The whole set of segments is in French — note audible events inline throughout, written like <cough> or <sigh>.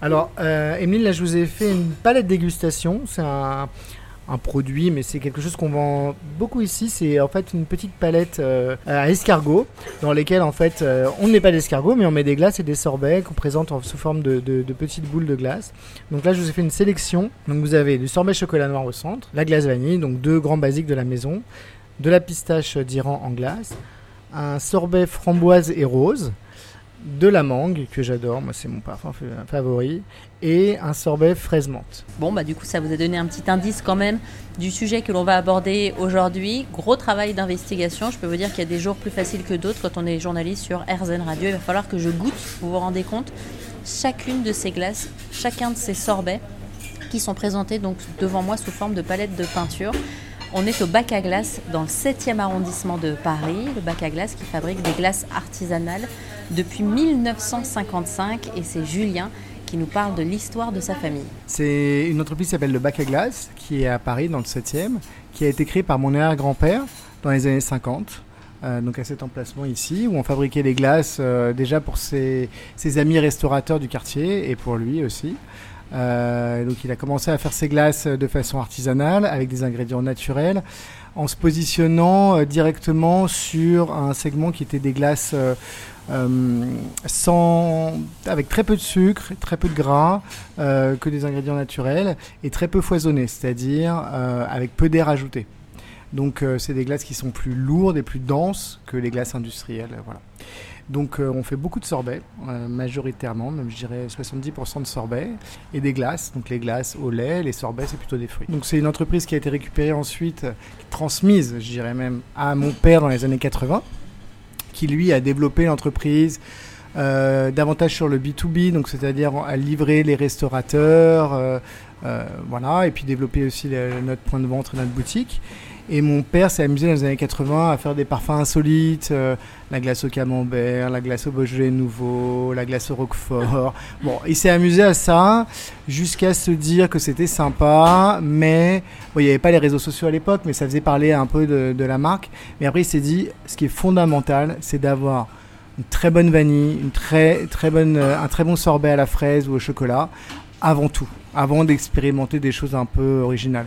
Alors, euh, Emeline, là, je vous ai fait une palette dégustation. C'est un, un produit, mais c'est quelque chose qu'on vend beaucoup ici. C'est en fait une petite palette euh, à escargot, dans lesquelles en fait euh, on ne met pas d'escargot, mais on met des glaces et des sorbets qu'on présente en, sous forme de, de- de petites boules de glace. Donc là, je vous ai fait une sélection. Donc vous avez du sorbet chocolat noir au centre, la glace vanille, donc deux grands basiques de la maison, de la pistache d'Iran en glace, un sorbet framboise et rose de la mangue que j'adore, moi c'est mon parfum fa- favori, et un sorbet fraise menthe. Bon, bah du coup, ça vous a donné un petit indice quand même du sujet que l'on va aborder aujourd'hui. Gros travail d'investigation. Je peux vous dire qu'il y a des jours plus faciles que d'autres quand on est journaliste sur RZN Radio. Il va falloir que je goûte, vous vous rendez compte, chacune de ces glaces, chacun de ces sorbets qui sont présentés donc devant moi sous forme de palette de peinture. On est au bac à glace dans le 7e arrondissement de Paris, le bac à glace qui fabrique des glaces artisanales depuis 1955 et c'est Julien qui nous parle de l'histoire de sa famille. C'est une entreprise qui s'appelle le Bac à Glace, qui est à Paris dans le 7e, qui a été créée par mon arrière-grand-père dans les années 50. euh, donc à cet emplacement ici, où on fabriquait les glaces euh, déjà pour ses, ses amis restaurateurs du quartier et pour lui aussi. Euh, donc il a commencé à faire ses glaces de façon artisanale avec des ingrédients naturels en se positionnant euh, directement sur un segment qui était des glaces euh, euh, sans, avec très peu de sucre, très peu de gras, euh, que des ingrédients naturels et très peu foisonnés, c'est-à-dire euh, avec peu d'air ajouté. Donc euh, c'est des glaces qui sont plus lourdes et plus denses que les glaces industrielles. euh, Voilà. Donc euh, on fait beaucoup de sorbets, euh, majoritairement, même je dirais 70% de sorbets, et des glaces. Donc les glaces au lait, les sorbets c'est plutôt des fruits. Donc c'est une entreprise qui a été récupérée ensuite, transmise, je dirais même, à mon père dans les années 80, qui lui a développé l'entreprise davantage sur le B2B, donc c'est-à-dire à livrer les restaurateurs, euh, euh, voilà, et puis développer aussi le- notre point de vente et notre boutique. Et mon père s'est amusé dans les années 80 à faire des parfums insolites, euh, la glace au camembert, la glace au Beaujolais nouveau, la glace au Roquefort. <laughs> Bon, il s'est amusé à ça jusqu'à se dire que c'était sympa, mais bon, il n'y avait pas les réseaux sociaux à l'époque, mais ça faisait parler un peu de, de la marque. Mais après, il s'est dit, ce qui est fondamental, c'est d'avoir une très bonne vanille, une très, très bonne, euh, un très bon sorbet à la fraise ou au chocolat, avant tout, avant d'expérimenter des choses un peu originales.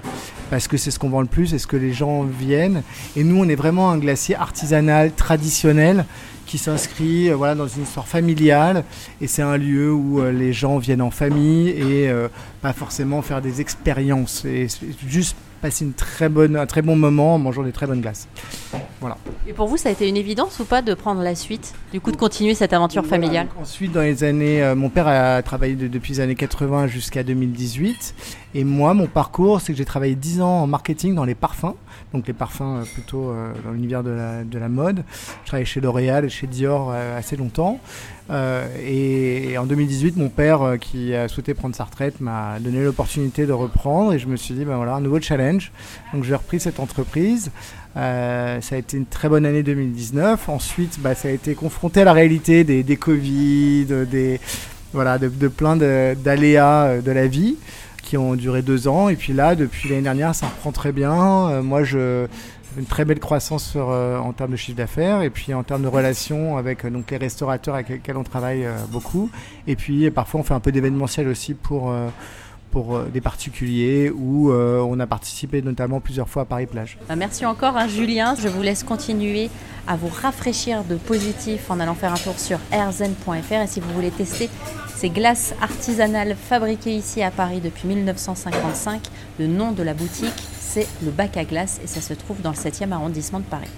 Parce que c'est ce qu'on vend le plus, c'est ce que les gens viennent. Et nous, on est vraiment un glacier artisanal, traditionnel, qui s'inscrit euh, voilà, dans une histoire familiale. Et c'est un lieu où euh, les gens viennent en famille et pas forcément faire des expériences. Et juste passer une très bonne, un très bon moment en mangeant des très bonnes glaces. Et pour vous, ça a été une évidence ou pas de prendre la suite, du coup de continuer cette aventure Voilà, familiale? Ensuite, dans les années, euh, mon père a travaillé de- depuis les années 80 jusqu'à 2018. Et moi, mon parcours, c'est que j'ai travaillé 10 ans en marketing dans les parfums. Donc les parfums euh, plutôt euh, dans l'univers de la, de la mode. Je travaillais chez L'Oréal et chez Dior assez longtemps. Et, et en 2018, mon père, qui a souhaité prendre sa retraite, m'a donné l'opportunité de reprendre. Et je me suis dit, ben voilà, un nouveau challenge. Donc j'ai repris cette entreprise. Ça a été une très bonne année 2019. Ensuite, bah, ça a été confronté à la réalité des, Covid, des, voilà, de, de plein d'aléas euh, de la vie qui ont duré deux ans. Et puis là, depuis l'année dernière, ça reprend très bien. Euh, moi, je une très belle croissance euh, en termes de chiffre d'affaires et puis en termes de relations avec donc les restaurateurs avec lesquels on travaille beaucoup. Et puis parfois, on fait un peu d'événementiel aussi pour pour euh, des particuliers où euh, on a participé notamment plusieurs fois à Paris Plage. Bah, Merci encore, hein, Julien. Je vous laisse continuer à vous rafraîchir de positif en allant faire un tour sur airzen.fr. Et si vous voulez tester ces glaces artisanales fabriquées ici à Paris depuis 1955, le nom de la boutique, c'est le bac à glace et ça se trouve dans le 7e arrondissement de Paris.